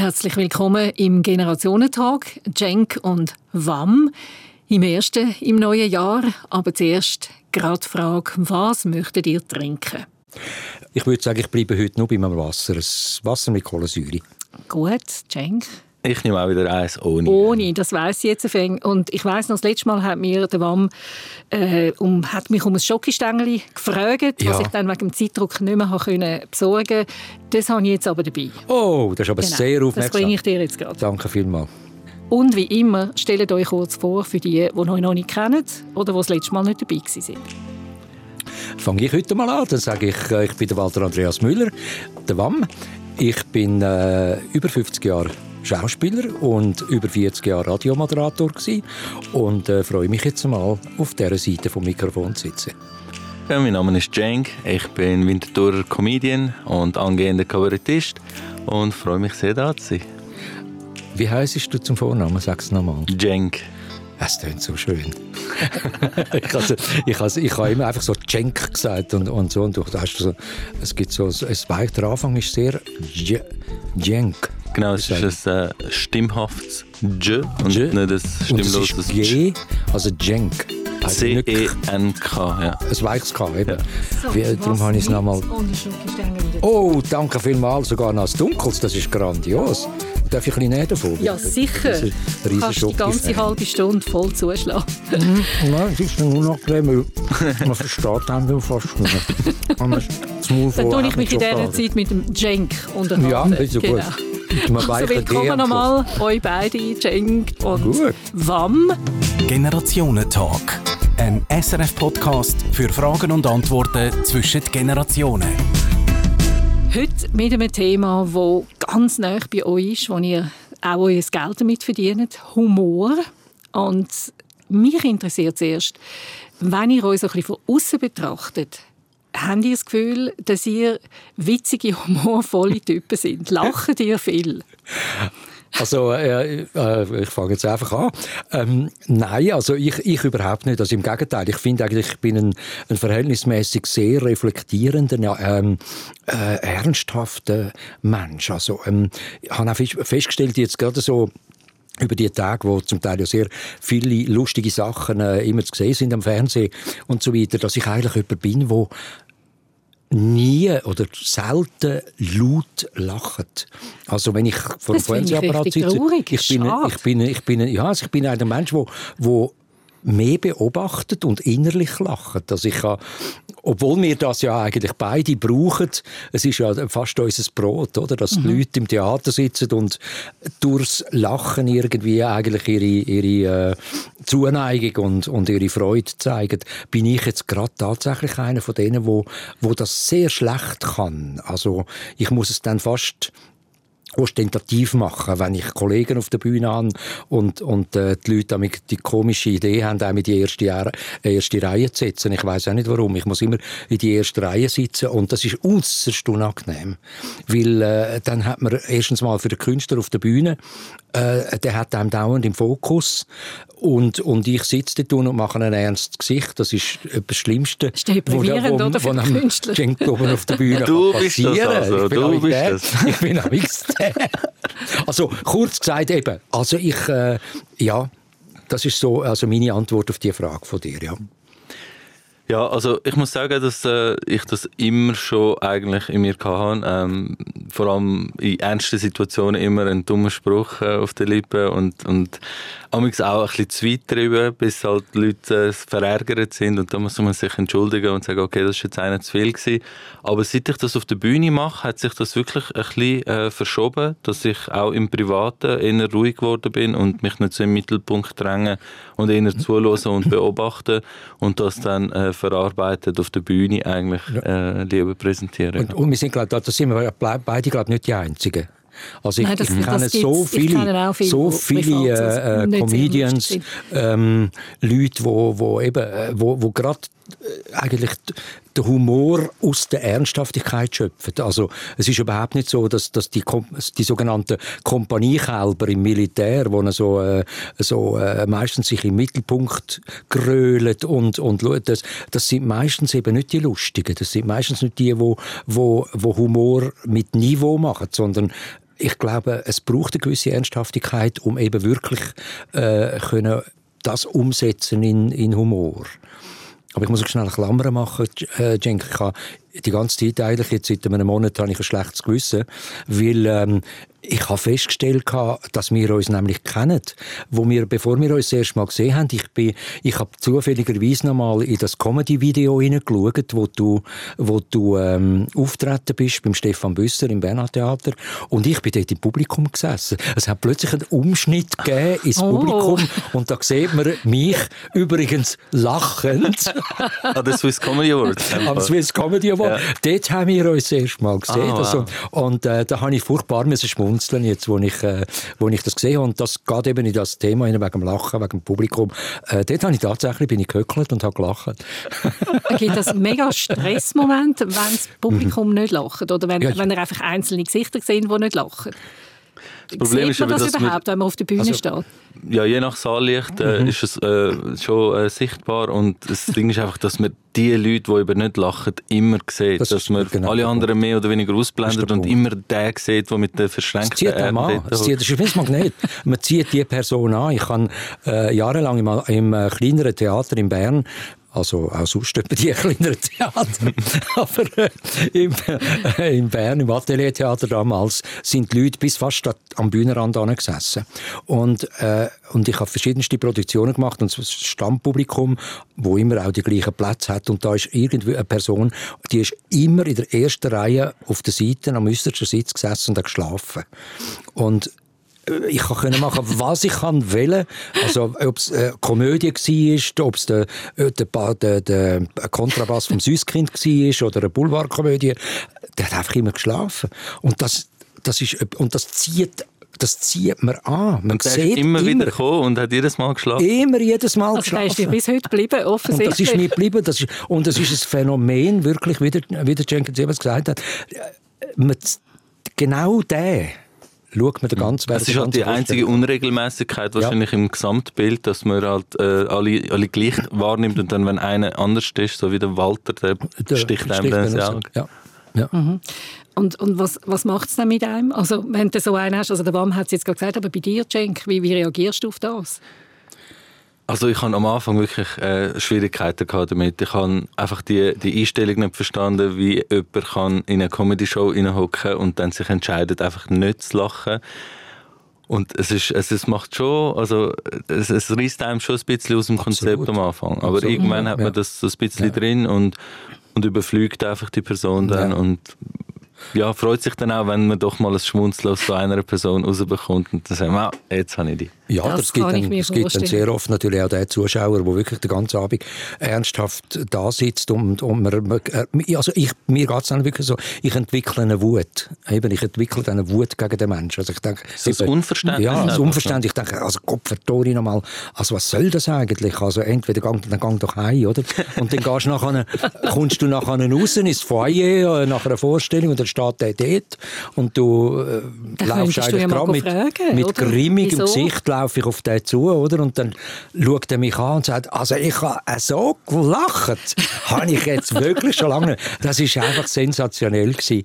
Herzlich willkommen im Generationentag, Cenk und Wam. Im ersten, im neuen Jahr. Aber zuerst gerade die Frage, was möchtet ihr trinken? Ich würde sagen, ich bleibe heute nur bei meinem Wasser. Ein Wasser mit Kohlensäure. Gut, Cenk. Ich nehme auch wieder eins ohne. Ohne, das weiß ich jetzt. Und ich weiß noch, das letzte Mal hat mir der Wam äh, um, hat mich um ein Schokostängel gefragt, ja. was ich dann wegen dem Zeitdruck nicht mehr können besorgen konnte. Das habe ich jetzt aber dabei. Oh, das ist aber genau. sehr aufmerksam. Das bringe ich dir jetzt gerade. Danke vielmals. Und wie immer, stellt euch kurz vor für die, die euch noch nicht kennen oder die das letzte Mal nicht dabei waren. Fange ich heute mal an. Dann sage ich, äh, ich bin der Walter Andreas Müller, der WAM. Ich bin äh, über 50 Jahre Schauspieler und über 40 Jahre Radiomoderator gewesen und äh, freue mich jetzt mal auf dieser Seite vom Mikrofon zu sitzen. Ja, mein Name ist Cenk, ich bin Winterthurer Comedian und angehender Kabarettist und freue mich sehr, da zu sein. Wie heisst du zum Vornamen? Sag es nochmal. Cenk. Es klingt so schön. ich also, ich, also, ich habe immer einfach so Cenk gesagt und, und so. Und du hast so, es gibt so, es weicht, der Anfang ist sehr Cenk. Genau, es ist ein äh, stimmhaftes J und J. nicht ein stimmloses G, also Jenk. C-E-N-K, ja. Ein weiches K, eben. Ja. Wie, darum habe ich es nochmal... Oh, danke vielmals, sogar noch als Dunkels, das ist grandios. Darf ich ein bisschen näher davon? Ja, sicher. Du kannst die ganze halbe Stunde voll zuschlagen. Mhm. Nein, es ist nur noch Creme. Man versteht dann fast nicht. Dann tue ich mich in dieser Zeit mit dem Jenk unterhalten. Ja, ist ja gut. Also willkommen nochmal, euch beide, Cenk und Gut. Wam. Generationentalk. Ein SRF-Podcast für Fragen und Antworten zwischen den Generationen. Heute mit einem Thema, das ganz nah bei euch ist, wo ihr auch euer Geld damit verdient, Humor. Und mich interessiert zuerst, wenn ihr euch so ein bisschen von außen betrachtet, Habt ihr das Gefühl, dass ihr witzige, humorvolle Typen sind? Lacht ihr viel? Also äh, äh, ich fange jetzt einfach an. Ähm, nein, also ich, ich überhaupt nicht. Also im Gegenteil, ich finde eigentlich, ich bin ein, ein verhältnismäßig sehr reflektierender, ähm, äh, ernsthafter Mensch. Also ähm, ich habe auch festgestellt, jetzt gerade so über die Tage, wo zum Teil ja sehr viele lustige Sachen äh, immer zu sehen sind am Fernsehen und so weiter, dass ich eigentlich jemand bin, wo nie oder selten laut lacht. Also wenn ich vor dem Fernsehapparat sitze, ich bin, ich bin, ich bin, ja, also ich bin ein Mensch, wo, wo mehr beobachtet und innerlich lacht. Also ich kann, obwohl wir das ja eigentlich beide brauchen, es ist ja fast unser Brot, oder? dass mhm. die Leute im Theater sitzen und durchs Lachen irgendwie eigentlich ihre, ihre äh, Zuneigung und, und ihre Freude zeigen, bin ich jetzt gerade tatsächlich einer von denen, wo, wo das sehr schlecht kann. Also ich muss es dann fast ostentativ machen, wenn ich Kollegen auf der Bühne habe und, und äh, die Leute damit die komische Idee haben, auch mit die erste, äh, erste Reihe zu setzen. Ich weiß auch nicht warum. Ich muss immer in die erste Reihe sitzen und das ist äußerst unangenehm. Weil äh, dann hat man erstens mal für den Künstler auf der Bühne, äh, der hat einem dauernd im Fokus und, und ich sitze dort und mache ein ernstes Gesicht. Das ist das Schlimmste, das ist deprimierend, wo, wo, oder, für den Künstler. oben auf der Bühne du bist passieren. Das also. Du bist der. das. Ich bin am Also kurz gesagt eben, also ich, äh, ja, das ist so also meine Antwort auf die Frage von dir, ja. Ja, also ich muss sagen, dass äh, ich das immer schon eigentlich in mir hatte. Ähm, vor allem in ernsten Situationen immer einen dummen Spruch äh, auf den Lippen und, und amigs auch ein bisschen zu weit drüber, bis halt Leute äh, verärgert sind und dann muss man sich entschuldigen und sagen, okay, das ist jetzt einer zu viel gewesen. Aber seit ich das auf der Bühne mache, hat sich das wirklich ein bisschen äh, verschoben, dass ich auch im Privaten eher ruhig geworden bin und mich nicht so im Mittelpunkt dränge und eher zuhören und beobachten und das dann äh, verarbeitet auf der Bühne eigentlich äh, lieber präsentieren. Und, und wir sind, glaube da sind wir beide glaube nicht die Einzigen. Also ich, Nein, das, ich kenne so viele, kenne viele, so viele äh, äh Comedians, ähm, Leute, wo, wo eben, äh, wo, wo gerade äh, eigentlich der Humor aus der Ernsthaftigkeit schöpfen. Also es ist überhaupt nicht so, dass, dass die, die sogenannten Kompaniekälber im Militär, wo so, äh, so äh, meistens sich im Mittelpunkt grölen und, und das, das sind meistens eben nicht die Lustigen, das sind meistens nicht die, wo, wo, wo Humor mit Niveau machen, sondern ich glaube, es braucht eine gewisse Ernsthaftigkeit, um eben wirklich äh, können das umsetzen in, in Humor. Aber ich muss auch schnell eine Klammer machen, äh, Cenk. Ich habe die ganze Zeit eigentlich, jetzt seit einem Monat, habe ich ein schlechtes Gewissen, weil ähm, ich habe festgestellt, dass wir uns nämlich kennen. Wo wir, bevor wir uns das erste Mal gesehen haben, ich, bin, ich habe zufälligerweise noch mal in das Comedy-Video hineingeschaut, wo du, wo du ähm, auftreten bist beim Stefan Büsser im Bernhard Theater und ich bin dort im Publikum gesessen. Es hat plötzlich einen Umschnitt gegeben ins oh. Publikum und da sieht man mich übrigens lachend. An der Swiss Comedy Awards. Am Swiss Comedy Award. Ja. Dort haben wir uns das erste Mal gesehen. Ah, also, und äh, da habe ich furchtbar schmunzeln schmunzeln, jetzt, wo ich, äh, wo ich das gesehen habe. Und das geht eben in das Thema wegen dem Lachen, wegen dem Publikum. Äh, dort habe ich tatsächlich bin ich gehöckelt und habe gelacht. Gibt es mega Stressmoment, wenn das Publikum mhm. nicht lacht? Oder wenn, ja, wenn ihr einfach einzelne Gesichter sehen, die nicht lachen? Das Problem Sieht ist man das überhaupt, wenn man auf der Bühne also, steht? Ja, je nach Saallicht äh, mhm. ist es äh, schon äh, sichtbar und das Ding ist einfach, dass man die Leute, die eben nicht lachen, immer sieht. Das dass man genau alle anderen mehr oder weniger ausblendet und immer den sieht, der mit der verschränkten das zieht Arm an. Das, zieht, das ist wie ein Magnet. Man zieht die Person an. Ich habe äh, jahrelang im, im äh, kleineren Theater in Bern also auch sonst etwa die kleineren Theater. Aber äh, im, äh, in Bern, im Ateliertheater damals, sind die Leute bis fast am Bühnenrand gesessen. Und, äh, und ich habe verschiedenste Produktionen gemacht und das Stammpublikum, wo immer auch die gleichen Plätze hat. Und da ist irgendwie eine Person, die ist immer in der ersten Reihe auf der Seite am äußersten Sitz gesessen und hat geschlafen. Und ich konnte machen, was ich kann wollen. Also, ob es eine Komödie war, ob es der, äh, der, der, der Kontrabass vom Süßkind war oder eine Boulevardkomödie. Der hat einfach immer geschlafen. Und das, das, ist, und das zieht das zieht man an. Man und der sieht immer, immer wieder gekommen und hat jedes Mal geschlafen. Immer jedes Mal also geschlafen. Das ist bis heute geblieben, offensichtlich. Und das ist mir geblieben. Das ist, und das ist ein Phänomen, wirklich, wie der, wie der Jenkins eben gesagt hat. Man, genau der schaut man den ganzen Das ist halt die einzige Unregelmäßigkeit wahrscheinlich ja. im Gesamtbild, dass man halt äh, alle, alle gleich wahrnimmt und dann, wenn einer anders ist, so wie der Walter, der, der sticht einem dann ins Auge. Ja. Ja. Mhm. Und, und was, was macht es dann mit einem? Also, wenn du so einen hast, also der Wam hat es jetzt gerade gesagt, aber bei dir, Cenk, wie, wie reagierst du auf das? Also ich habe am Anfang wirklich äh, Schwierigkeiten gehabt damit. Ich habe einfach die, die Einstellung nicht verstanden, wie jemand kann in eine Comedy-Show hineinhocken und dann sich entscheidet, einfach nicht zu lachen. Und es, ist, es, es macht schon, also es, es reißt einem schon ein bisschen aus dem Konzept Absolut. am Anfang. Aber Absolut. irgendwann hat man ja. das so ein bisschen ja. drin und, und überflügt einfach die Person dann ja. und ja, freut sich dann auch, wenn man doch mal ein Schmunzeln aus so einer Person rausbekommt und dann sagt man, ah, jetzt habe ich die. Ja, das, das gibt, dann, das gibt dann sehr oft natürlich auch den Zuschauer, der wirklich den ganzen Abend ernsthaft da sitzt und, und man, äh, also ich, mir geht es dann wirklich so, ich entwickle eine Wut. Eben, ich entwickle eine Wut gegen den Menschen. Also ich denke, das eben, Unverständnis? Ja, das Unverständnis. Ich denke, also Gott, verdammt nochmal, also was soll das eigentlich? Also entweder gang, dann gang doch heim, oder? Und dann gehst nachher, kommst du nachher raus ins Foyer äh, nach einer Vorstellung und dann steht der dort und du äh, laufst eigentlich gerade mit, fragen, mit grimmigem Wieso? Gesicht laufe ich auf den zu, oder? Und dann schaut er mich an und sagt, also ich habe so gelacht, habe ich jetzt wirklich schon lange. Das ist einfach sensationell gewesen.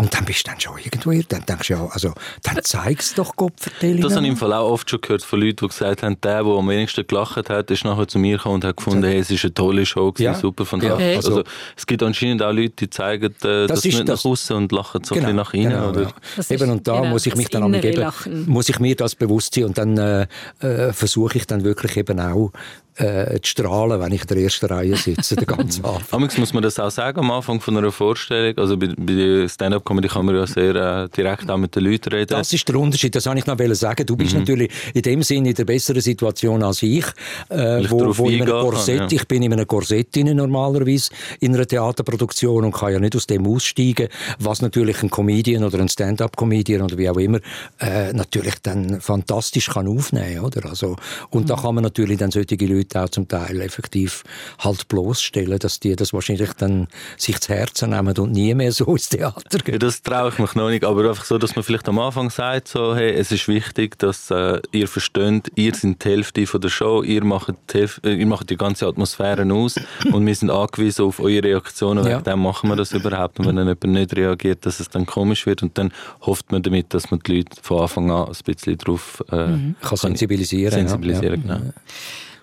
Und dann bist du dann schon irgendwo, dann denkst du ja, also, dann zeigst doch Gott vertellen. Das habe ich im Fall auch oft schon gehört von Leuten, die gesagt haben, der, der am wenigsten gelacht hat, ist nachher zu mir gekommen und hat gefunden, hey, es ist eine tolle Show, gewesen, ja. super fantastisch. Ja. Also, es gibt anscheinend auch Leute, die zeigen äh, das, das nicht das. nach außen und lachen so genau, ein bisschen nach innen. Genau, oder? Ja. Eben, und da genau, muss ich mich dann geben, muss ich mir das bewusst sein und dann äh, äh, versuche ich dann wirklich eben auch äh, zu strahlen, wenn ich in der ersten Reihe sitze, den ganzen Abend. muss man das auch sagen am Anfang von einer Vorstellung? Also bei, bei der Stand-Up-Comedy kann man ja sehr äh, direkt auch mit den Leuten reden. Das ist der Unterschied, das wollte ich noch sagen. Du bist mhm. natürlich in dem Sinne in der besseren Situation als ich, äh, ich wo, wo in einem Korsett, kann, ja. ich bin in einem Korsett normalerweise in einer Theaterproduktion und kann ja nicht aus dem aussteigen, was natürlich ein Comedian oder ein Stand-Up-Comedian oder wie auch immer äh, natürlich dann fantastisch kann aufnehmen, oder? Also, und mhm. da kann man natürlich dann solche Leute Leute auch zum Teil effektiv halt bloßstellen, dass die das wahrscheinlich dann sich zu Herzen nehmen und nie mehr so ins Theater gehen. Ja, das traue ich mich noch nicht, aber einfach so, dass man vielleicht am Anfang sagt, so, hey, es ist wichtig, dass äh, ihr versteht, ihr seid die Hälfte von der Show, ihr macht die, Hälfte, äh, ihr macht die ganze Atmosphäre aus und wir sind angewiesen auf eure Reaktionen, ja. dann machen wir das überhaupt und wenn dann jemand nicht reagiert, dass es dann komisch wird und dann hofft man damit, dass man die Leute von Anfang an ein bisschen darauf äh, mhm. kann sensibilisieren. sensibilisieren ja. genau.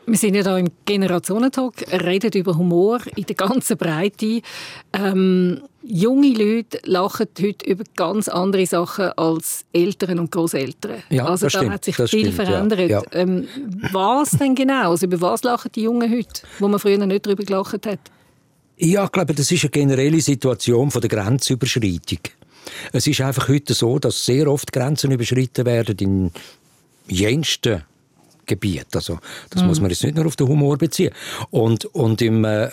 Wir sind ja da im Generationentalk, reden über Humor in der ganzen Breite. Ähm, junge Leute lachen heute über ganz andere Sachen als Eltern und Großeltern. Ja, also da stimmt, hat sich viel stimmt, verändert. Ja, ja. Ähm, was denn genau? Also über was lachen die Jungen heute, wo man früher nicht darüber gelacht hat? Ja, ich glaube, das ist eine generelle Situation von der Grenzüberschreitung. Es ist einfach heute so, dass sehr oft Grenzen überschritten werden in jensten Gebiet. Also, das mhm. muss man jetzt nicht nur auf den Humor beziehen. Und, und im, äh,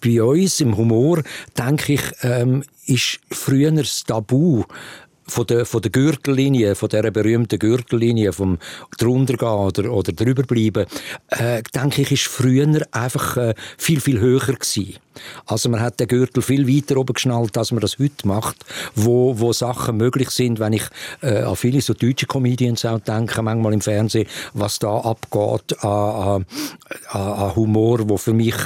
bei uns im Humor, denke ich, ähm, ist früher das Tabu von der, von der Gürtellinie, von der berühmten Gürtellinie, vom druntergehen oder, oder drüberbleiben, äh, denke ich, ist früher einfach äh, viel, viel höher gewesen. Also man hat den Gürtel viel weiter oben geschnallt, als man das heute macht, wo, wo Sachen möglich sind, wenn ich äh, an viele so deutsche Comedians auch denke, manchmal im Fernsehen, was da abgeht an, an, an Humor, wo für mich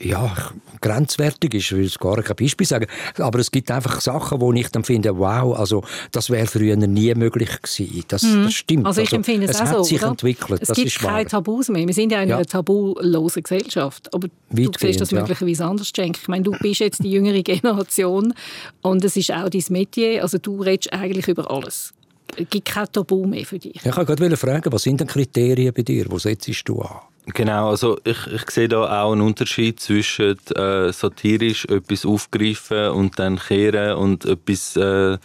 ja, grenzwertig ist, ich will gar kein Beispiel sagen, aber es gibt einfach Sachen, wo ich dann finde, wow, also das wäre früher nie möglich gewesen. Das, mhm. das stimmt. Also ich empfinde es, es auch hat so, sich oder? entwickelt. Es das gibt keine. Tabus mehr. Wir sind ja in Ja. einer tabulosen Gesellschaft. Aber du Weitgehend, siehst das ja. möglicherweise anders, Cenk. Ich meine, du bist jetzt die jüngere Generation und es ist auch dein Metier. Also du redest eigentlich über alles. Es gibt kein Tabu mehr für dich. Ich wollte gerade fragen, was sind denn Kriterien bei dir? Wo setzt du an? Genau, also ich, ich sehe da auch einen Unterschied zwischen äh, satirisch etwas aufgreifen und dann kehren und etwas äh,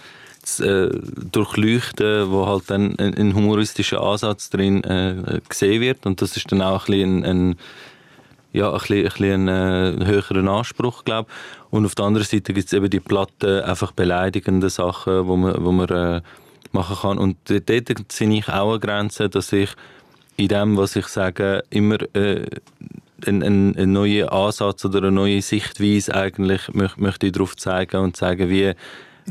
zu, äh, durchleuchten, wo halt dann ein, ein humoristischer Ansatz drin äh, gesehen wird und das ist dann auch ein, bisschen ein, ein ja, ein bisschen, ein bisschen einen äh, höheren Anspruch, glaube Und auf der anderen Seite gibt es eben die platten, einfach beleidigenden Sachen, wo man, wo man äh, machen kann. Und dort sehe ich auch eine Grenze, dass ich in dem, was ich sage, immer äh, einen, einen, neuen Ansatz oder eine neue Sichtweise eigentlich möch, möchte ich darauf zeigen und zeigen, wie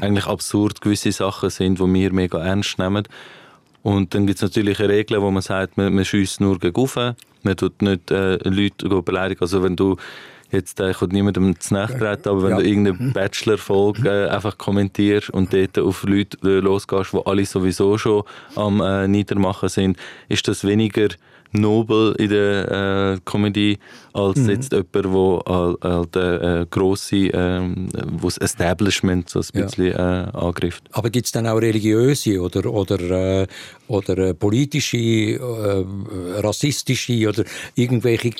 eigentlich absurd gewisse Sachen sind, die wir mega ernst nehmen. Und dann gibt es natürlich eine Regel, wo man sagt, man, man schießt nur gegen rauf, man tut nicht äh, Leute beleidigen. Also wenn du jetzt, äh, ich will niemandem zu nahe treten, aber wenn Ja. du irgendeine Bachelor-Folge äh, einfach kommentierst und dort auf Leute äh, losgehst, die alle sowieso schon am äh, Niedermachen sind, ist das weniger nobel in der äh, Comedy als Mhm. jetzt jemand, der halt, halt äh, grosse, ähm, wo das Establishment so ein Ja. bisschen äh, angreift. Aber gibt es dann auch religiöse oder, oder, äh, oder äh, politische, äh, rassistische oder irgendwelche,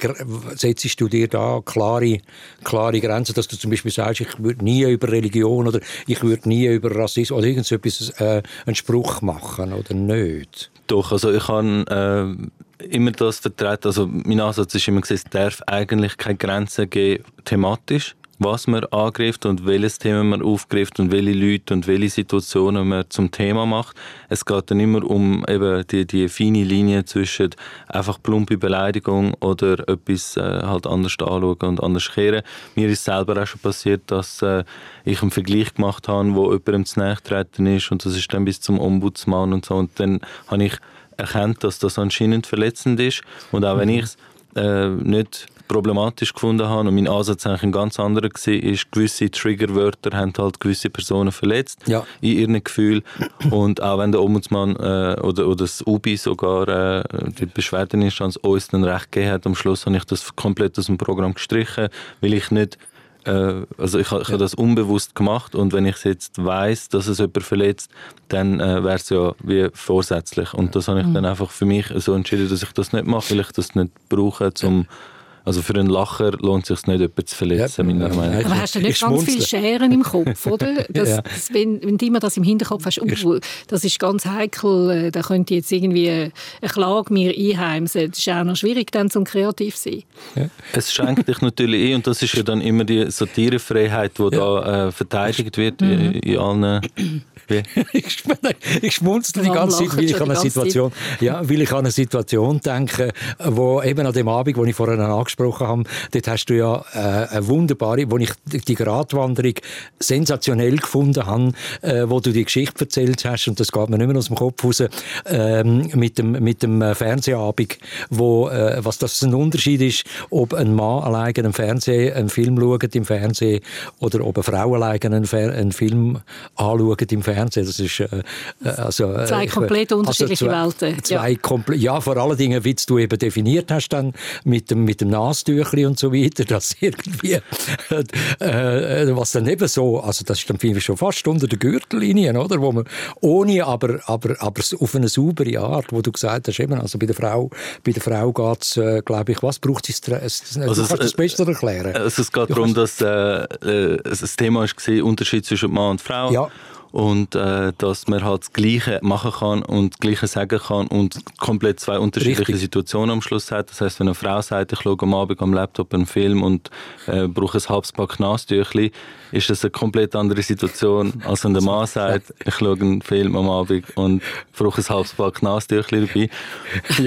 setzt du dir da klare, klare Grenzen, dass du zum Beispiel sagst, ich würde nie über Religion oder ich würde nie über Rassismus oder irgend so etwas äh, einen Spruch machen oder nicht? Doch, also ich habe äh, immer das vertreten, also mein Ansatz ist immer es darf eigentlich keine Grenzen geben thematisch, was man angreift und welches Thema man aufgreift und welche Leute und welche Situationen man zum Thema macht. Es geht dann immer um eben die, die feine Linie zwischen einfach plumpe Beleidigung oder etwas äh, halt anders anschauen und anders kehren. Mir ist selber auch schon passiert, dass äh, ich einen Vergleich gemacht habe, wo jemandem zu nahe ist und das ist dann bis zum Ombudsmann und so und dann habe ich erkannt, dass das anscheinend verletzend ist. Und auch wenn ich es äh, nicht problematisch gefunden habe und mein Ansatz eigentlich ein ganz anderer war, ist, gewisse Triggerwörter haben halt gewisse Personen verletzt Ja. in ihren Gefühlen. Und auch wenn der Ombudsmann äh, oder, oder das UBI sogar äh, die Beschwerdeninstanz uns dann recht gegeben hat, am Schluss habe ich das komplett aus dem Programm gestrichen, weil ich nicht also ich, ich habe das unbewusst gemacht und wenn ich jetzt weiß, dass es jemand verletzt, dann äh, wäre es ja wie vorsätzlich. Und das habe ich dann einfach für mich so entschieden, dass ich das nicht mache, weil ich das nicht brauche, um Also für einen Lacher lohnt es sich nicht, jemanden zu verletzen, Ja, meiner ja, Meinung nach. Aber hast du nicht Ich ganz viele. Scheren im Kopf, oder? Das, Ja. das, wenn, wenn du immer das im Hinterkopf hast, oh, das ist ganz heikel, äh, da könnte jetzt irgendwie eine Klage mir einheimsen. Das ist auch noch schwierig, dann zum kreativ zu sein. Es schränkt dich natürlich ein und das ist ja dann immer die Satirefreiheit, die da äh, verteidigt wird in, in allen... Ich, ich schmunzle die ganze Zeit, weil ich an eine Situation, ja, weil ich an eine Situation denke, wo eben an dem Abend, wo ich vorhin angesprochen habe, dort hast du ja äh, eine wunderbare, wo ich die Gratwanderung sensationell gefunden habe, äh, wo du die Geschichte erzählt hast und das geht mir nicht mehr aus dem Kopf raus, ähm, mit dem mit dem äh, Fernsehabend, wo äh, was das ein Unterschied ist, ob ein Mann alleine einen Fernsehen, einen Film schaut im Fernsehen oder ob eine Frau alleine einen, Fer einen Film anschaut im Fernsehen. Das ist äh, äh, also äh, Zwei ich- komplett unterschiedliche zwei, Welten, Zwei komple- ja, vor allen Dingen, wie du eben definiert hast dann mit dem mit dem Nastüchli und so weiter, dass irgendwie äh, äh, was dann eben so, also das ist dann finde ich schon fast unter der Gürtellinie, oder, wo man ohne aber aber aber auf eine saubere Art, wo du gesagt hast, eben also bei der Frau bei der Frau geht's, äh, glaube ich, was braucht es? Also du es- kannst das äh, besser erklären. Also es geht Du darum, dass äh, äh, das Thema war, Unterschied zwischen Mann und Frau. Ja. Und äh, dass man halt das Gleiche machen kann und das Gleiche sagen kann und komplett zwei unterschiedliche Richtig. Situationen am Schluss hat. Das heißt, wenn eine Frau sagt, ich schaue am Abend am Laptop einen Film und äh, brauche ein halbes Pack Nasentüchli, ist das eine komplett andere Situation, als wenn der Mann sagt, ich schaue einen Film am Abend und brauche ein halbes Pack Nasentüchli dabei.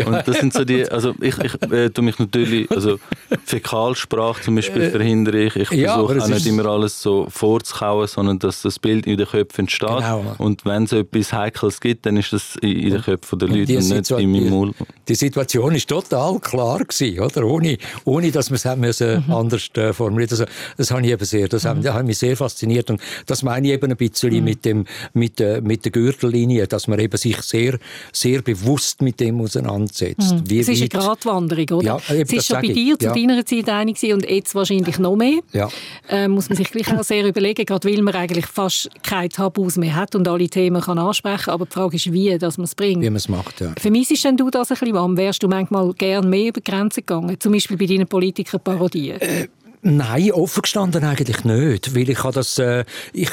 Und das sind so die, also ich, ich äh, tue mich natürlich, also Fäkalsprache zum Beispiel verhindere ich. Ich Äh, ja, versuche auch nicht immer alles so vorzukauen, sondern dass das Bild in den Köpfen entsteht. Genau. Und wenn es etwas Heikles gibt, dann ist das in in den Köpfen der Und Leute die und nicht Situa- in meinem Mund. Die Situation ist total klar gewesen, oder? Ohne, ohne dass man es haben müssen Mhm. anders äh, formulieren. Also, das habe ich eben sehr, das, hat, das hat mich sehr fasziniert und das meine ich eben ein bisschen Mhm. mit dem, mit der, mit der Gürtellinie, dass man eben sich sehr, sehr bewusst mit dem auseinandersetzt. Wie Mhm. Es ist eine Gratwanderung, oder? Ja, eben, es ist schon bei dir zu Ja. deiner Zeit einig und jetzt wahrscheinlich noch mehr. Ja. Äh, muss man sich gleich auch sehr überlegen, gerade weil man eigentlich fast keine Tabus mehr hat und alle Themen kann ansprechen Aber die Frage ist, wie dass man es bringt. wie man es macht, ja. Vermissest denn du das ein bisschen? Warum wärst du manchmal gern mehr über Grenzen gegangen? Zum Beispiel bei deinen Politikerparodien? Äh, Nein, offen gestanden eigentlich nicht, weil ich habe das, äh, ich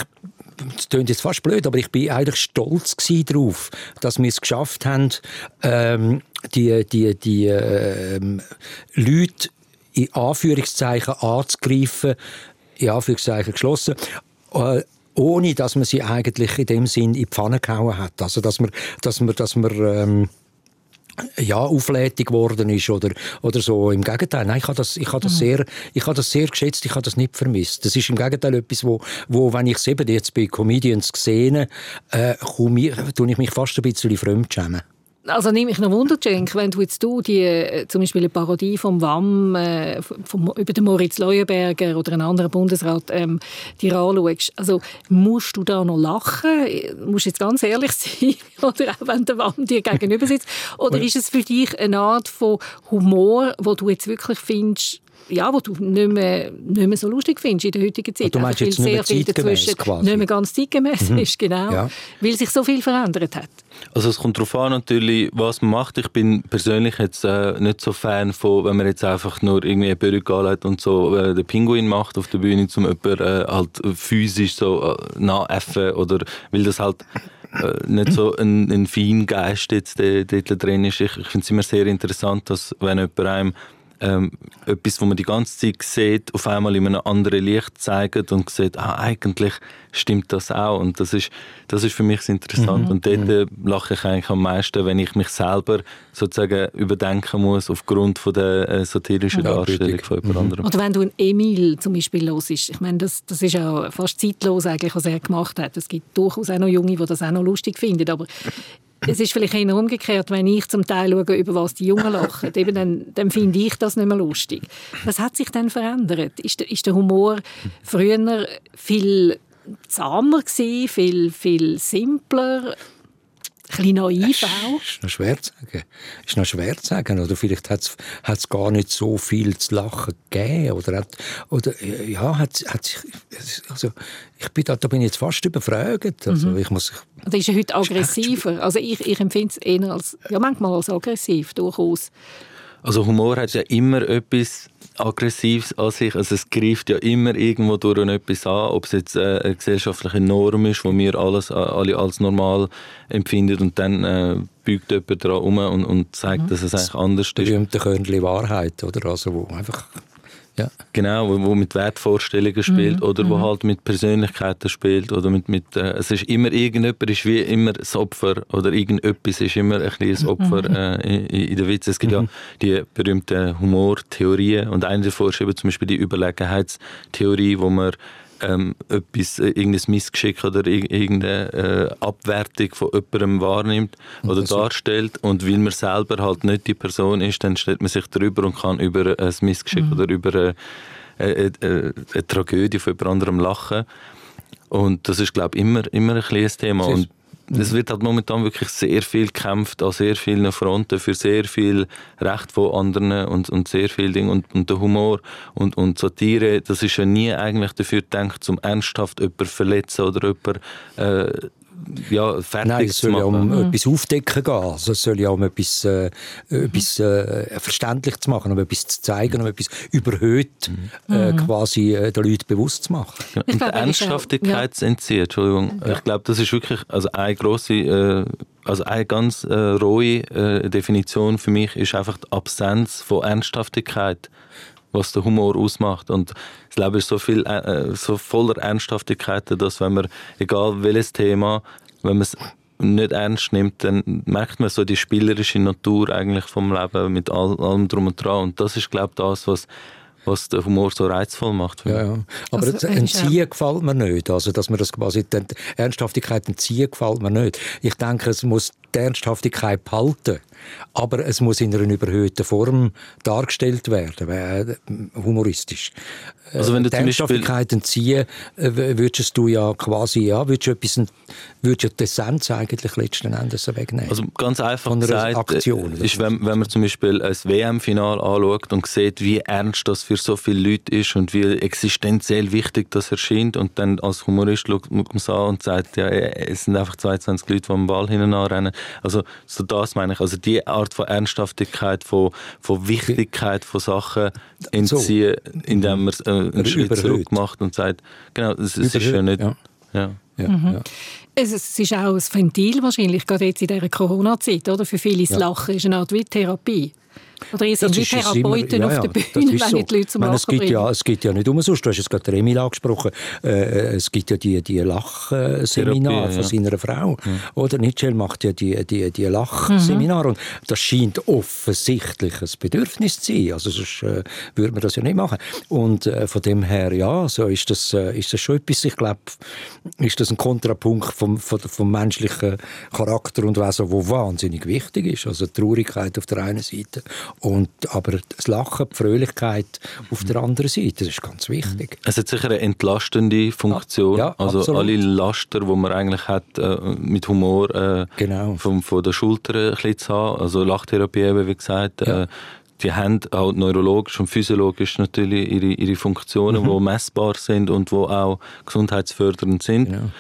das klingt jetzt fast blöd, aber ich bin eigentlich stolz darauf, dass wir es geschafft haben, ähm, die, die, die ähm, Leute in Anführungszeichen anzugreifen, in Anführungszeichen geschlossen, äh, ohne dass man sie eigentlich in dem Sinn in die Pfanne gehauen hat. Also dass man, dass man, dass man ähm, ja, auflädig geworden ist oder, oder so. Im Gegenteil, nein, ich habe das, ich habe das, sehr, ich habe das sehr geschätzt, ich habe das nicht vermisst. Das ist im Gegenteil etwas, wo, wo wenn ich es eben jetzt bei Comedians gesehen äh, komme ich, tue ich mich fast ein bisschen fremdschämen. Also nehme ich noch Wunder, Cenk, wenn du jetzt du die, äh, zum Beispiel eine Parodie vom WAM äh, vom, über den Moritz Leuenberger oder einen anderen Bundesrat ähm, dir anschaust. Also musst du da noch lachen? Musst du jetzt ganz ehrlich sein? oder auch wenn der WAM dir gegenüber sitzt? Oder ist es für dich eine Art von Humor, wo du jetzt wirklich findest, ja, wo du nicht mehr, nicht mehr so lustig findest in der heutigen Zeit. du meinst jetzt weil nicht mehr sehr dazwischen quasi? nicht mehr ganz zeitgemäß ist, genau. Ja. Weil sich so viel verändert hat. Also es kommt darauf an natürlich, was man macht. Ich bin persönlich jetzt äh, nicht so Fan von, wenn man jetzt einfach nur irgendwie eine anlegt und so äh, den Pinguin macht auf der Bühne, um jemanden äh, halt physisch so äh, nachäffen oder weil das halt äh, nicht so ein, ein Feingeist jetzt dort drin ist. Ich, ich finde es immer sehr interessant, dass wenn jemand einem ähm, etwas, was man die ganze Zeit sieht, auf einmal in einem anderen Licht zeigt und sieht, ah, eigentlich stimmt das auch. Und das ist, das ist für mich interessant. Und dort äh, lache ich eigentlich am meisten, wenn ich mich selber sozusagen überdenken muss aufgrund von der äh, satirischen Ja, Darstellung richtig. von jemand anderem. Oder wenn du einen Emil zum Beispiel hörst, ich meine, das, das ist auch fast zeitlos eigentlich, was er gemacht hat. Es gibt durchaus auch noch Junge, die das auch noch lustig finden, aber es ist vielleicht eher umgekehrt, wenn ich zum Teil schaue, über was die Jungen lachen, eben dann, dann finde ich das nicht mehr lustig. Was hat sich denn verändert? Ist der, ist der Humor früher viel zahmer gewesen, viel, viel simpler, ein bisschen naiv auch? Ist noch schwer zu sagen. Ist noch schwer zu sagen. Oder vielleicht hat es gar nicht so viel zu lachen gegeben. Oder, hat, oder ja, hat, hat also, ich bin da, da bin ich jetzt fast überfragt. Also, ich muss, Oder ist er heute aggressiver? Also ich, ich empfinde es eher als, ja manchmal als aggressiv, durchaus. Also Humor hat ja immer etwas Aggressives an sich. Also es greift ja immer irgendwo durch etwas an, ob es jetzt äh, eine gesellschaftliche Norm ist, wo wir alles, äh, alle als normal empfinden und dann äh, biegt jemand daran um und, und zeigt, mhm. dass es eigentlich anders ist. Berühmte Körnchen Wahrheit, oder? Also wo einfach ja. Genau, wo, wo mit Wertvorstellungen spielt mhm. oder wo mhm. halt mit Persönlichkeiten spielt oder mit, mit äh, es ist immer irgendjemand ist wie immer das Opfer oder irgendetwas ist immer ein kleines Opfer mhm. äh, in, in der Witz. Es gibt ja mhm. die berühmten Humortheorien und eine davon ist eben zum Beispiel die Überlegenheitstheorie, wo man ähm, etwas, äh, irgendein Missgeschick oder irgendeine äh, Abwertung von jemandem wahrnimmt oder das darstellt und weil man selber halt nicht die Person ist, dann stellt man sich darüber und kann über ein Missgeschick mhm. oder über eine, eine, eine, eine, Tragödie von jemand anderem lachen. Und das ist, glaube ich, immer, immer ein kleines Thema. Und es wird halt momentan wirklich sehr viel gekämpft an sehr vielen Fronten für sehr viel Recht von anderen und, und sehr viel Dinge und, und der Humor und, und Satire, das ist ja nie eigentlich dafür gedacht, um ernsthaft jemanden verletzen oder jemanden äh, ja, fertig Nein, es soll ja um mhm. etwas aufdecken gehen. Also es soll ja um etwas, äh, etwas äh, verständlich zu machen, um etwas zu zeigen, um etwas überhöht mhm. äh, mhm. quasi äh, den Leuten bewusst zu machen. Ja, und glaube, Ernsthaftigkeit zu entziehen, Entschuldigung. Ja. Ich glaube, das ist wirklich also eine grosse, äh, also eine ganz äh, rohe Definition für mich ist einfach die Absenz von Ernsthaftigkeit was der Humor ausmacht. Und das Leben ist so, viel, äh, so voller Ernsthaftigkeit, dass wenn man, egal welches Thema, wenn man es nicht ernst nimmt, dann merkt man so die spielerische Natur eigentlich vom Leben mit all, allem drum und dran. Und das ist, glaube ich, das, was was den Humor so reizvoll macht. Ja, ja. Aber also, entziehen gefällt mir nicht. Also, dass man das quasi, die Ernsthaftigkeit entziehen gefällt mir nicht. Ich denke, es muss die Ernsthaftigkeit behalten. Aber es muss in einer überhöhten Form dargestellt werden, äh, humoristisch. Also wenn du die Ernsthaftigkeit entziehen, äh, würdest du ja quasi, ja, würdest du etwas, würdest du die Essenz eigentlich letzten Endes wegnehmen. Also ganz einfach gesagt, Aktion, ist, wenn, wenn man zum Beispiel ein WM-Final anschaut und sieht, wie ernst das für so viele Leute ist und wie existenziell wichtig das erscheint und dann als Humorist schaut man es an und sagt, ja, es sind einfach 22 Leute, die am Ball hinten anrennen. Also so das meine ich. Also die Art von Ernsthaftigkeit, von, von Wichtigkeit von Sachen entziehen, so. indem man äh, einen Überhöht. Schritt zurück macht und sagt, genau, es, ist ja nicht... Ja. Ja. Ja, mhm. ja. Es, ist auch ein Ventil wahrscheinlich, gerade jetzt in dieser Corona-Zeit, oder? Für viele ja. Lachen ist eine Art wie Therapie. Oder ihr seid wie Therapeuten immer, ja, auf der Bühne, wenn so. die Leute zum meine, es gibt ja, Es gibt ja nicht umsonst, du hast es gerade Remil angesprochen, äh, es gibt ja die, die Lachseminare von seiner Frau. Mhm. Oder Nietzsche macht ja die, die, die Lachseminare. Mhm. Und das scheint offensichtlich ein Bedürfnis zu sein. Also sonst äh, würde man das ja nicht machen. Und äh, von dem her, ja, so ist das, äh, ist das schon etwas, ich glaube, ist das ein Kontrapunkt vom, vom, vom menschlichen Charakter und Wesen, wo wahnsinnig wichtig ist. Also Traurigkeit auf der einen Seite und, aber das Lachen, die Fröhlichkeit auf der anderen Seite, das ist ganz wichtig. Es hat sicher eine entlastende Funktion. Ja, also absolut. alle Laster, die man eigentlich hat, äh, mit Humor äh, genau. von, von der Schulter ein bisschen zu haben. Also Lachtherapie, wie gesagt. Ja. Äh, die haben auch neurologisch und physiologisch natürlich ihre, ihre Funktionen, mhm. die messbar sind und die auch gesundheitsfördernd sind. Genau.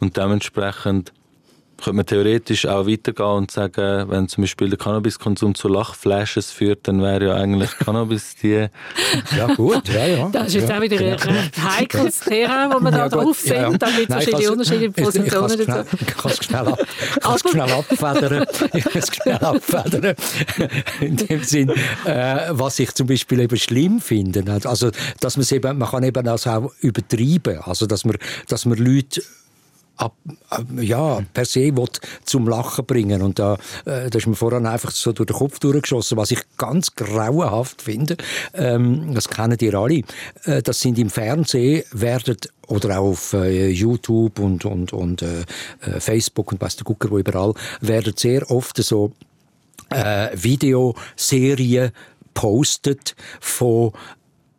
Und dementsprechend könnte man theoretisch auch weitergehen und sagen, wenn zum Beispiel der Cannabiskonsum zu Lachflashes führt, dann wäre ja eigentlich Cannabis die... ja gut, ja, ja. Das ist jetzt ja, auch wieder genau. ein heikles Thema, das man ja, da drauf ja, ja. damit verschiedene unterschiedliche Positionen Ich kann es schnell, ab, schnell abfedern. Ich kann es schnell abfedern. In dem Sinn, äh, was ich zum Beispiel eben schlimm finde, also, dass man eben, man kann eben das auch übertreiben, also dass man, dass man Leute ab, ja, per se will zum Lachen bringen. Und da, äh, da ist mir voran einfach so durch den Kopf durchgeschossen, was ich ganz grauenhaft finde. Ähm, das kennen ihr alle. Äh, das sind im Fernsehen werden oder auch auf äh, YouTube und, und, und äh, äh Facebook und was der Gucker, wo überall, werden sehr oft so äh, Videoserien postet von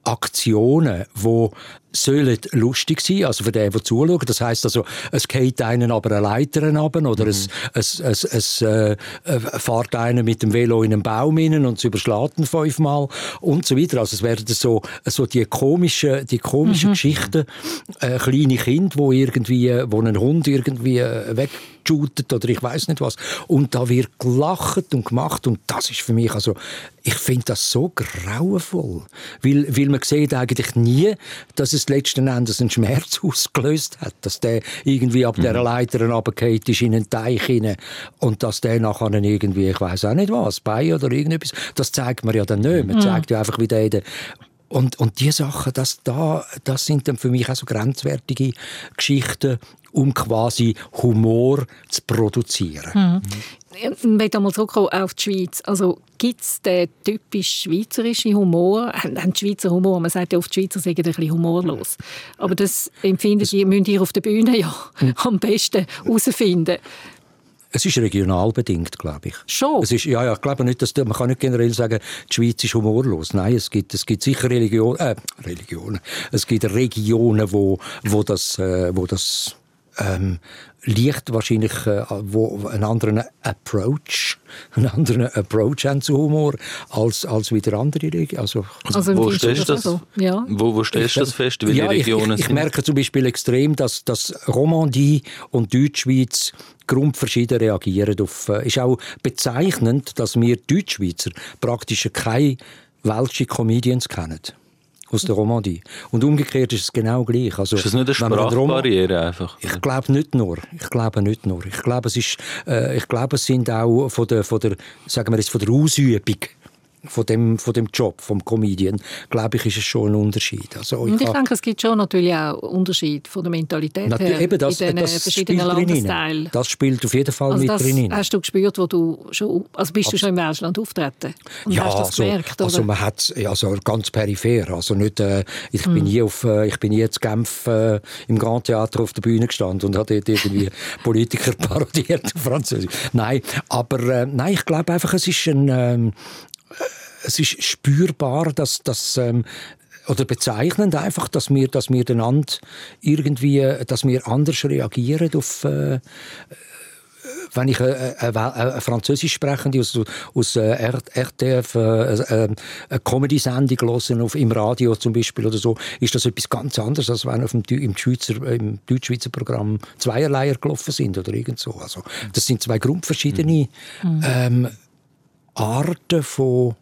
Aktionen, wo sollen lustig sein, also für den, der zuschaut. Das heisst also, es geht einen aber eine Leiter runter oder mhm. es, es, es, es äh, äh, fährt einer mit dem Velo in einen Baum rein und es überschlägt ihn fünfmal und so weiter. Also es werden so, so die komischen, die komischen mhm. Geschichten, äh, kleine Kinder, wo irgendwie, wo ein Hund irgendwie äh, weg oder ich weiß nicht was. Und da wird gelacht und gemacht und das ist für mich, also ich finde das so grauenvoll, weil, weil man sieht eigentlich nie, dass es letzten Endes einen Schmerz ausgelöst hat, dass der irgendwie ab mhm. der Leiter runtergefallen ist in einen Teich hinein und dass der nachher irgendwie, ich weiß auch nicht was, bei oder irgendetwas, das zeigt man ja dann nicht. Man mhm. zeigt ja einfach, wie der und, und diese Sachen, das, da, das sind dann für mich auch so grenzwertige Geschichten, um quasi Humor zu produzieren. Mhm. Ich möchte einmal zurückkommen auf die Schweiz. Also, gibt es den typisch schweizerischen Humor? Haben die Schweizer Humor? Man sagt ja oft, die Schweizer sind ein bisschen humorlos. Aber das empfindet ihr, müsst ihr auf der Bühne ja mhm. am besten herausfinden. Es ist regional bedingt, glaube ich. Schon? Es ist, ja, ja, ich glaube nicht, dass man kann nicht generell sagen, die Schweiz ist humorlos. Nein, es gibt, es gibt sicher Religion, äh, Religionen. Es gibt Regionen, wo, wo das, äh, wo das ähm, liegt wahrscheinlich äh, wo einen anderen Approach, einen anderen Approach haben zu Humor als, als wieder andere Regionen. Also, also wo stellst du das, so? ja. wo, wo stellst das fest, ja, Regionen ich, ich, ich merke zum Beispiel extrem, dass, dass Romandie und Deutschschweiz grundverschieden reagieren auf. Äh, ist auch bezeichnend, dass wir Deutschschweizer praktisch keine welschen Comedians kennen aus der Romandie. Und umgekehrt ist es genau gleich. Also, ist das nicht eine Sprachbarriere einfach? Ich glaube nicht nur. Ich glaube nicht nur. Ich glaube, es ist, äh, ich glaube, es sind auch von der, von der, sagen wir jetzt, von der Ausübung von dem, von dem Job, vom Comedian, glaube ich, ist es schon ein Unterschied. Also, ich, ich denke, es gibt schon natürlich auch Unterschied von der Mentalität natürlich, her eben das, in den das verschiedenen Landesteilen. Das spielt auf jeden Fall also mit drin. Hast du gespürt, wo du schon, also bist Abs du schon im Ausland auftreten? Und ja, hast das also, gemerkt, also man hat also ganz peripher, also nicht, äh, ich hm. bin nie auf, äh, ich bin nie zu Genf äh, im Grand Theater auf der Bühne gestanden und habe dort irgendwie Politiker parodiert auf Französisch. Nein, aber äh, nein, ich glaube einfach, es ist ein ähm, es ist spürbar, dass das ähm, oder bezeichnend einfach, dass wir, dass wir einander irgendwie, dass wir anders reagieren auf äh, wenn ich eine, eine, eine Französisch sprechende aus, aus äh, RTF äh, äh, eine Comedy-Sendung hören, auf, im Radio zum Beispiel oder so, ist das etwas ganz anderes, als wenn auf dem, im, Schweizer, im Deutschschweizer Programm Zweierleier gelaufen sind oder irgend so. Also, das sind zwei grundverschiedene mhm. ähm, Arten von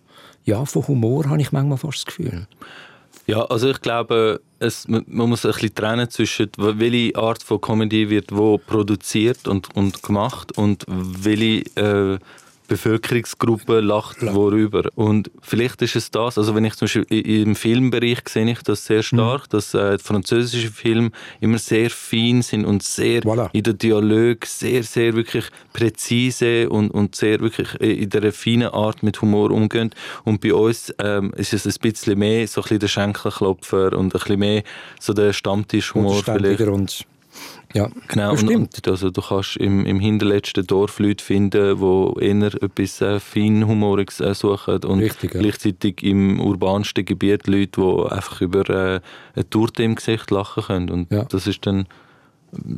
ja, von Humor habe ich manchmal fast das Gefühl. Ja, also ich glaube, es, man muss ein bisschen trennen zwischen welche Art von Comedy wird wo produziert und, und gemacht und welche äh, Bevölkerungsgruppe lacht ja. worüber. Und vielleicht ist es das, also wenn ich zum Beispiel im Filmbereich sehe ich das sehr stark, mhm. dass äh, französische Filme immer sehr fein sind und sehr voilà. in der Dialog sehr, sehr wirklich präzise und, und sehr wirklich in der feinen Art mit Humor umgehen. Und bei uns ähm, ist es ein bisschen mehr so ein bisschen der Schenkelklopfer und ein bisschen mehr so der Stammtischhumor vielleicht. Und ja, genau. Und, und, also du kannst im, im hinterletzten Dorf Leute finden, die eher etwas äh, Feinhumoriges äh, suchen und Richtig, ja. gleichzeitig im urbansten Gebiet Leute, die einfach über äh, eine Torte im Gesicht lachen können. Und ja. das ist dann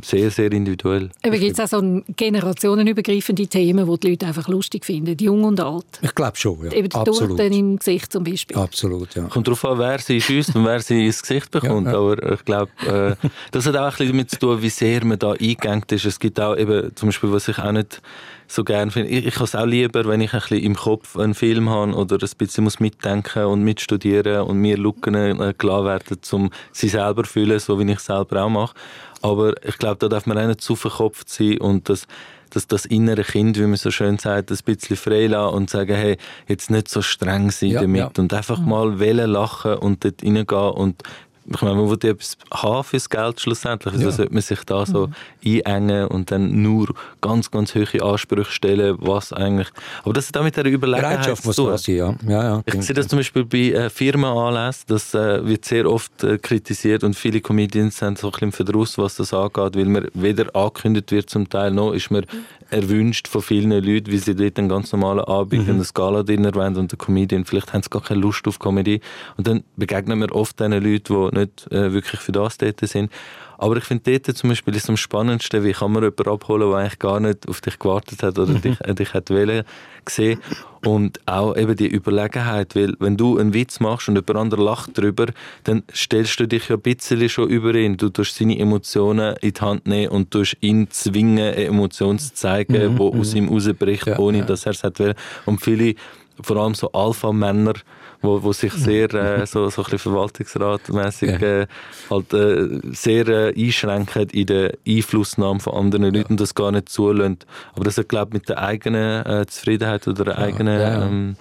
sehr, sehr individuell. Aber gibt es auch so generationenübergreifende Themen, die die Leute einfach lustig finden, jung und alt? Ich glaube schon, ja. Eben die Absolut. im Gesicht zum Beispiel. Absolut, ja. Kommt darauf an, wer sie schießt und wer sie ins Gesicht bekommt. Ja, ja. Aber ich glaube, äh, das hat auch ein bisschen damit zu tun, wie sehr man da eingegangen ist. Es gibt auch eben, zum Beispiel, was ich auch nicht so gerne finde. Ich, ich habe es auch lieber, wenn ich ein bisschen im Kopf einen Film habe oder ein bisschen muss mitdenken und mitstudieren und mir Lücken äh, klar werden, um sie selber zu fühlen, so wie ich es selber auch mache. Aber ich glaube, da darf man auch nicht zu verkopft sein und das, das, das innere Kind, wie man so schön sagt, ein bisschen frei lassen und sagen, hey, jetzt nicht so streng sein ja, damit ja. und einfach mhm. mal wählen lachen und dort reingehen und ich meine, man will etwas haben fürs Geld schlussendlich. Also ja. sollte man sich da so mhm. einengen und dann nur ganz, ganz hohe Ansprüche stellen, was eigentlich... Aber das hat auch mit der Überlegenheit zu tun. Sein, ja. Ja, ja, ich sehe das zum Beispiel bei äh, Firmenanlässen, das äh, wird sehr oft äh, kritisiert und viele Comedians haben so ein bisschen Verdruss, was das angeht, weil man weder angekündigt wird zum Teil, noch ist man erwünscht von vielen Leuten, wie sie dort einen ganz normalen Abend mhm. und Gala-Dinner wollen und der Comedian, vielleicht haben sie gar keine Lust auf Comedy und dann begegnen wir oft den Leuten, die nicht äh, wirklich für das dort sind. Aber ich finde dort zum Beispiel ist am spannendsten, wie kann man jemanden abholen, der eigentlich gar nicht auf dich gewartet hat oder mhm. dich, äh, dich hat wollen sehen. Und auch eben die Überlegenheit, weil wenn du einen Witz machst und jemand anderes lacht darüber, dann stellst du dich ja ein bisschen schon über ihn. Du tust seine Emotionen in die Hand nehmen und tust ihn zwingen, eine Emotion zu zeigen, mhm. aus mhm. ihm rausbricht, ja, ohne ja. dass er es hat will. Und viele, vor allem so Alpha-Männer, wo, wo sich sehr äh, so, so ein verwaltungsratmäßig äh, halt, äh, sehr äh, einschränken in der Einflussnahme von anderen Leuten ja. und das gar nicht zulassen. Aber das hat, glaube ich, mit der eigenen äh, Zufriedenheit oder der ja. eigenen... Ja. Ähm,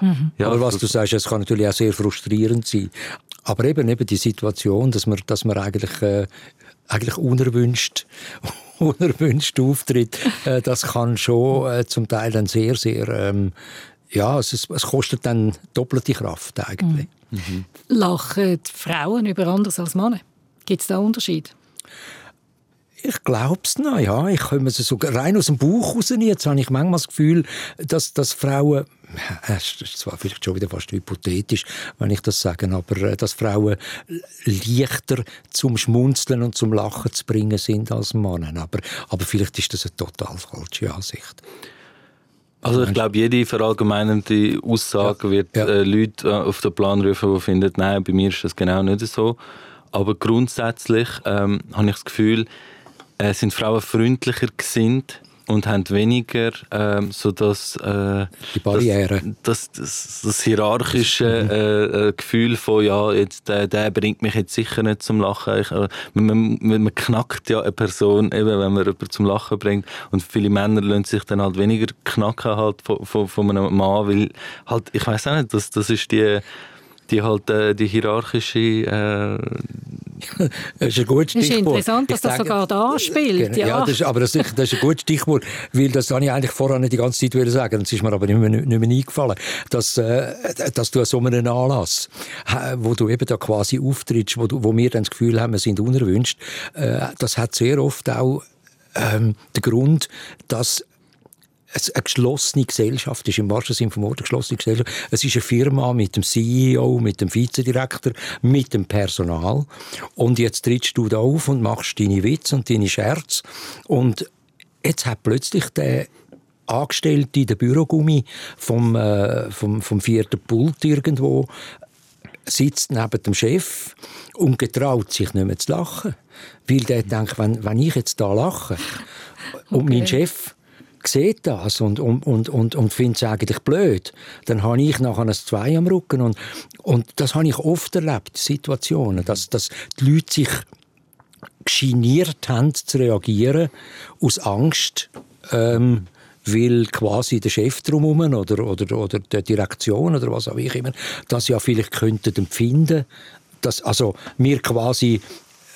mhm. ja, Aber was du sagst, es kann natürlich auch sehr frustrierend sein. Aber eben, eben die Situation, dass man, dass man eigentlich, äh, eigentlich unerwünscht unerwünscht auftritt, äh, das kann schon äh, zum Teil dann sehr, sehr ähm, ja, es, es, kostet dann doppelte Kraft eigentlich. Mhm. Lachen Frauen über anders als Männer? Gibt es da Unterschied? Ich glaube es noch, ja. Ich komme so rein aus dem Buch raus. Jetzt habe ich manchmal das Gefühl, dass, dass Frauen, es ist zwar vielleicht schon wieder fast hypothetisch, wenn ich das sage, aber äh, dass Frauen leichter zum Schmunzeln und zum Lachen zu bringen sind als Männer. Aber, aber vielleicht ist das eine total falsche Ansicht. Also ich glaube, jede verallgemeinernde Aussage ja. wird ja. Äh, Leute äh, auf den Plan rufen, die finden, nein, bei mir ist das genau nicht so. Aber grundsätzlich ähm, habe ich das Gefühl, äh, sind Frauen freundlicher gesinnt und haben weniger ähm, so das, äh, die Barriere. Das, das, das, das hierarchische äh, äh, Gefühl von ja jetzt der, der bringt mich jetzt sicher nicht zum Lachen. Ich, äh, man, man, man, knackt ja eine Person eben, wenn man jemanden zum Lachen bringt und viele Männer lassen sich dann halt weniger knacken halt von, von, von einem Mann, weil halt ich weiß auch nicht, das, das ist die die halt äh, die hierarchische äh, das ist ein gutes Stichwort. Es ist interessant, dass das sogar da spielt. Genau, ja. ja, das ist, aber das, das ist ein gutes Stichwort, weil das habe ich eigentlich vorher nicht die ganze Zeit sagen Es ist mir aber nicht mehr, nicht mehr eingefallen, dass, äh, dass du an so einem Anlass, wo du eben da quasi auftrittst, wo, du, wo wir dann das Gefühl haben, wir sind unerwünscht, äh, das hat sehr oft auch ähm, den Grund, dass eine geschlossene Gesellschaft ist, im wahrsten Sinne vom Wort eine geschlossene Gesellschaft. Es ist eine Firma mit dem CEO, mit dem Vizedirektor, mit dem Personal. Und jetzt trittst du da auf und machst deine Witze und deine Scherze. Und jetzt hat plötzlich der Angestellte, der Bürogummi vom, äh, vom, vom vierten Pult irgendwo, sitzt neben dem Chef und getraut sich nicht mehr zu lachen. Weil der denkt, wenn, wenn ich jetzt da lache und okay. mein Chef sieht das und, und, und, und, findet es eigentlich blöd, dann habe ich nachher ein Zwei am Rücken. Und, und das habe ich oft erlebt, Situationen, dass, dass die Leute sich geniert haben zu reagieren, aus Angst, ähm, weil quasi der Chef drumherum oder, oder, oder die Direktion oder was auch immer, das ja vielleicht könnten empfinden, dass also mir quasi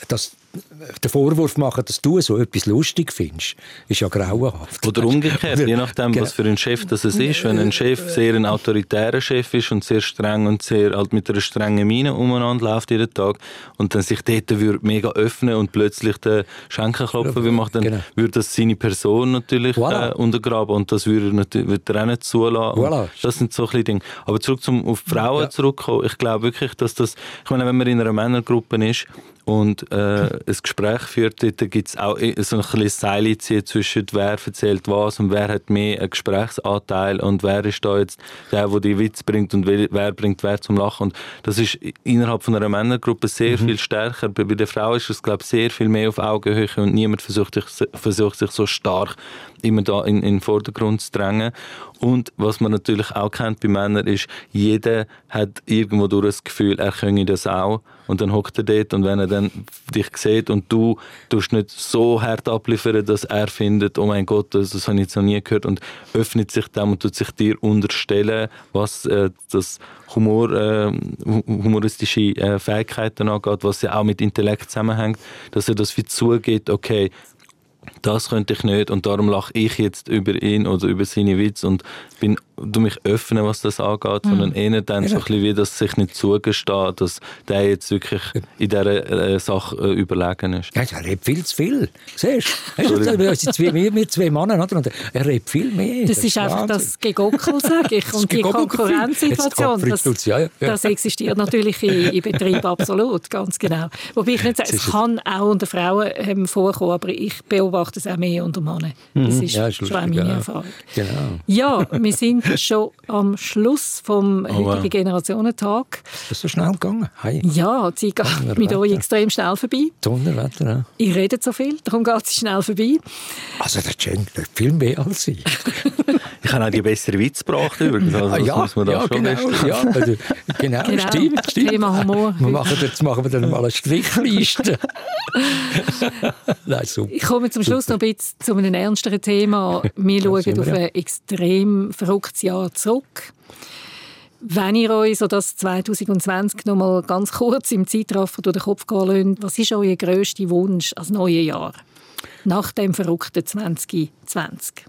dass den Vorwurf machen, dass du so etwas lustig findest, ist ja grauenhaft. Oder umgekehrt, je nachdem, was für ein Chef das es ist. Wenn ein Chef sehr ein autoritärer Chef ist und sehr streng und sehr halt mit einer strengen Miene umeinander läuft jeden Tag und dann sich dort würde mega öffnen und plötzlich den Schenkelklopfen will machen, dann genau. würde das seine Person natürlich voilà. äh, untergraben und das würde, natürlich, würde er auch nicht zulassen. Voilà. Das sind so ein Dinge. Aber zurück zum auf Frauen ja. zurückkommen, ich glaube wirklich, dass das, ich meine, wenn man in einer Männergruppe ist und äh, ein Gespräch führt, dort gibt es auch so ein bisschen Seile zwischen wer erzählt was und wer hat mehr einen Gesprächsanteil und wer ist da jetzt der, der die Witz bringt und wer bringt wer zum Lachen. Und das ist innerhalb von einer Männergruppe sehr mhm. viel stärker. Bei der Frau ist es, glaube ich, sehr viel mehr auf Augenhöhe und niemand versucht, versucht sich so stark immer da in, in den Vordergrund zu drängen. Und was man natürlich auch kennt bei Männern ist, jeder hat irgendwo durch das Gefühl, er könne das auch. Und dann hockt er dort und wenn er dann dich sieht und du tust nicht so hart abliefern, dass er findet, oh mein Gott, das, das habe ich jetzt noch nie gehört und öffnet sich dem und tut sich dir unterstellen, was äh, das Humor, äh, humoristische äh, Fähigkeiten angeht, was ja auch mit Intellekt zusammenhängt, dass er das wie zugeht, okay, das könnte ich nicht und darum lache ich jetzt über ihn oder über seine Witze und bin du mich öffnen, was das angeht, mhm. sondern eher dann so ein bisschen wie, dass sich nicht zugesteht, dass der jetzt wirklich in dieser äh, Sache äh, überlegen ist. Ja, er redet viel zu viel. Siehst du? wir, zwei, wir zwei Männer, oder? Und er redet viel mehr. Das, das ist einfach Wahnsinn. das Gegockel, sage ich, und die Konkurrenzsituation. Das, ja, ja. das, existiert natürlich in, in Betrieb absolut, ganz genau. Wobei ich nicht sage, es kann auch unter Frauen ähm, vorkommen, aber ich beobachte es auch mehr unter Männern. Das mhm. ist, ja, ist schon meine genau. Erfahrung. Genau. Ja, wir sind schon am Schluss vom oh, heutigen Generationentag. Ist das so schnell gegangen? Hi. Ja, die geht mit euch extrem schnell vorbei. Donnerwetter, ja. Ich rede so viel, darum geht sie schnell vorbei. Also der Jen viel mehr als ich. ich habe auch die bessere Witz gebracht übrigens. Also, ah, ja, muss man da ja, schon genau, ja, also, genau, genau, stimmt, stimmt. Thema Humor. Wir machen, jetzt machen wir dann mal eine Strichliste. Nein, super. Ich komme zum Schluss noch ein bisschen zu einem ernsteren Thema. Wir schauen auf ein extrem verrücktes Jahr zurück. Wenn ihr euch so das 2020 noch mal ganz kurz im Zeitraffer durch den Kopf gehen lasst, was ist euer grösster Wunsch als neues Jahr? Nach dem verrückten 2020?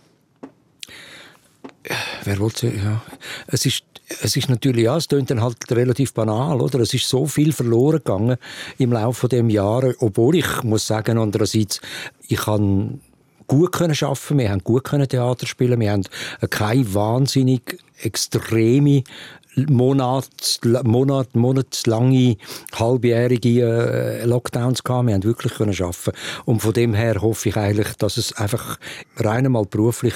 Wer wollte, ja. Es ist, es ist natürlich, ja, es klingt dann halt relativ banal, oder? Es ist so viel verloren gegangen im Laufe des Jahres, obwohl ich muss sagen, andererseits, ich kann gut können schaffen, wir haben gut können Theater spielen, wir haben keine wahnsinnig extreme Monat, Monat, monatslange, halbjährige äh, Lockdowns gehabt. Wir haben wirklich können schaffen. Und von dem her hoffe ich eigentlich, dass es einfach rein einmal beruflich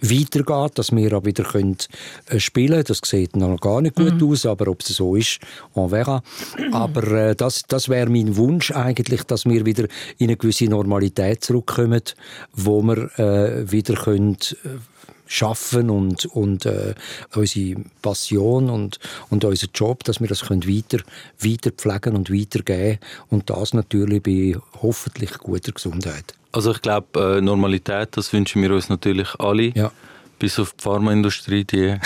weitergeht, dass wir auch wieder können äh, spielen können. Das sieht noch gar nicht gut mhm. aus, aber ob es so ist, on verra. Aber äh, das, das wäre mein Wunsch eigentlich, dass wir wieder in eine gewisse Normalität zurückkommen, wo wir äh, wieder können, äh, schaffen und, und äh, unsere Passion und, und unseren Job, dass wir das können weiter, weiter pflegen und weitergeben und das natürlich bei hoffentlich guter Gesundheit. Also ich glaube, äh, Normalität, das wünschen wir uns natürlich alle. Ja. Bis auf die Pharmaindustrie, die.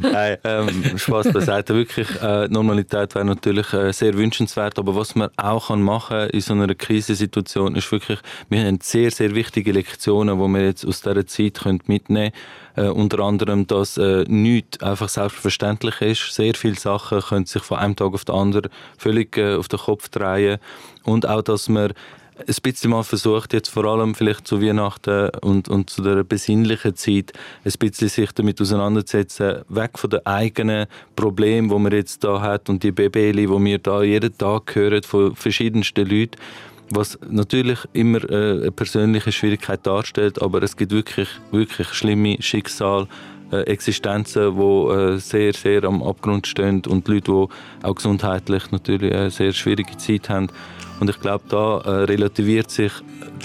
Nein, ähm, Spaß beiseite. Wirklich, äh, Normalität wäre natürlich äh, sehr wünschenswert. Aber was man auch kann machen in so einer Krisensituation, ist wirklich, wir haben sehr, sehr wichtige Lektionen, die wir jetzt aus dieser Zeit können mitnehmen können. Äh, unter anderem, dass äh, nichts einfach selbstverständlich ist. Sehr viele Sachen können sich von einem Tag auf den anderen völlig äh, auf den Kopf drehen. Und auch, dass man ein bisschen mal versucht, jetzt vor allem vielleicht zu Weihnachten und, und zu der besinnlichen Zeit, ein bisschen sich damit auseinanderzusetzen, weg von den eigenen Problemen, die man jetzt da hat und die Babeli, die wir da jeden Tag hören von verschiedensten Leuten, was natürlich immer äh, eine persönliche Schwierigkeit darstellt, aber es gibt wirklich, wirklich schlimme Schicksale, äh, Existenzen, die äh, sehr, sehr am Abgrund stehen und Leute, die auch gesundheitlich natürlich eine sehr schwierige Zeit haben. Und ich glaube, da äh, relativiert sich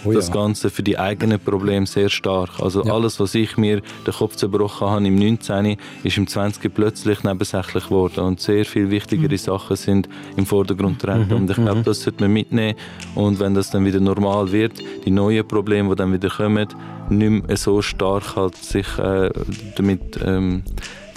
oh, das ja. Ganze für die eigenen Probleme sehr stark. Also ja. alles, was ich mir den Kopf zerbrochen habe im 19., ist im 20. plötzlich nebensächlich geworden und sehr viel wichtigere mhm. Sachen sind im Vordergrund treten. Mhm. Und ich glaube, mhm. das sollte man mitnehmen. Und wenn das dann wieder normal wird, die neuen Probleme, die dann wieder kommen, nicht mehr so stark halt sich äh, damit ähm,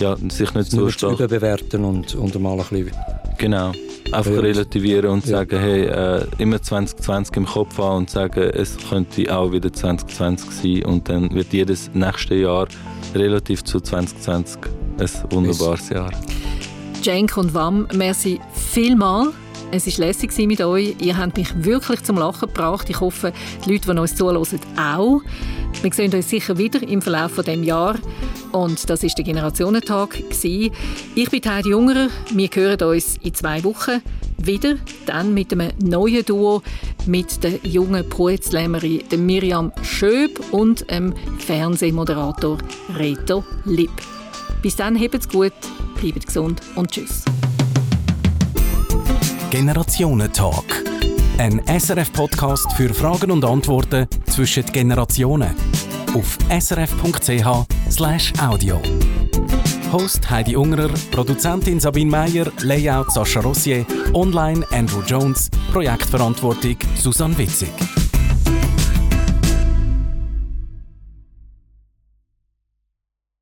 ja, sich nicht so stark überbewerten und, und mal ein bisschen genau einfach relativieren und ja. sagen, hey, äh, immer 2020 im Kopf haben und sagen, es könnte auch wieder 2020 sein und dann wird jedes nächste Jahr relativ zu 2020 ein wunderbares Jahr. Cenk und Wam, merci vielmals. Es war lässig mit euch. Ihr habt mich wirklich zum Lachen gebracht. Ich hoffe, die Leute, die uns zuhören, auch. Wir sehen uns sicher wieder im Verlauf dieses Jahres. Und das war der Generationentag. Ich bin Heidi Jungerer. Wir hören uns in zwei Wochen wieder. Dann mit einem neuen Duo mit der jungen Poetslämmerin Miriam Schöb und dem Fernsehmoderator Reto Lipp. Bis dann, habt's gut, bleibt gesund und tschüss. Generationentalk. Ein SRF-Podcast für Fragen und Antworten zwischen Generationen. Auf srf.ch/audio. Host Heidi Ungerer, Produzentin Sabine Meyer, Layout Sascha Rossier, Online Andrew Jones, Projektverantwortung Susanne Witzig.